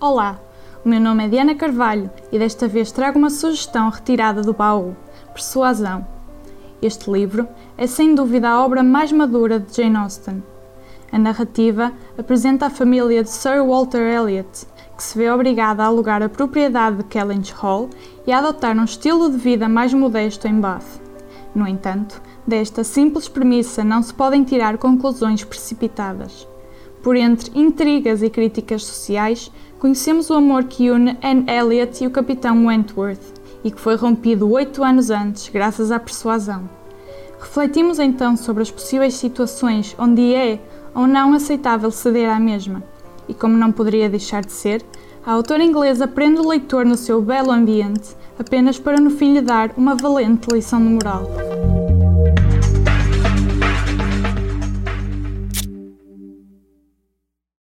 Olá, o meu nome é Diana Carvalho e desta vez trago uma sugestão retirada do baú: Persuasão. Este livro é sem dúvida a obra mais madura de Jane Austen. A narrativa apresenta a família de Sir Walter Elliot, que se vê obrigada a alugar a propriedade de Kellynch Hall e a adotar um estilo de vida mais modesto em Bath. No entanto, desta simples premissa não se podem tirar conclusões precipitadas. Por entre intrigas e críticas sociais, conhecemos o amor que une Anne Elliot e o capitão Wentworth, e que foi rompido oito anos antes, graças à persuasão. Refletimos então sobre as possíveis situações onde é ou não aceitável ceder à mesma, e como não poderia deixar de ser, a autora inglesa prende o leitor no seu belo ambiente apenas para no fim lhe dar uma valente lição de moral.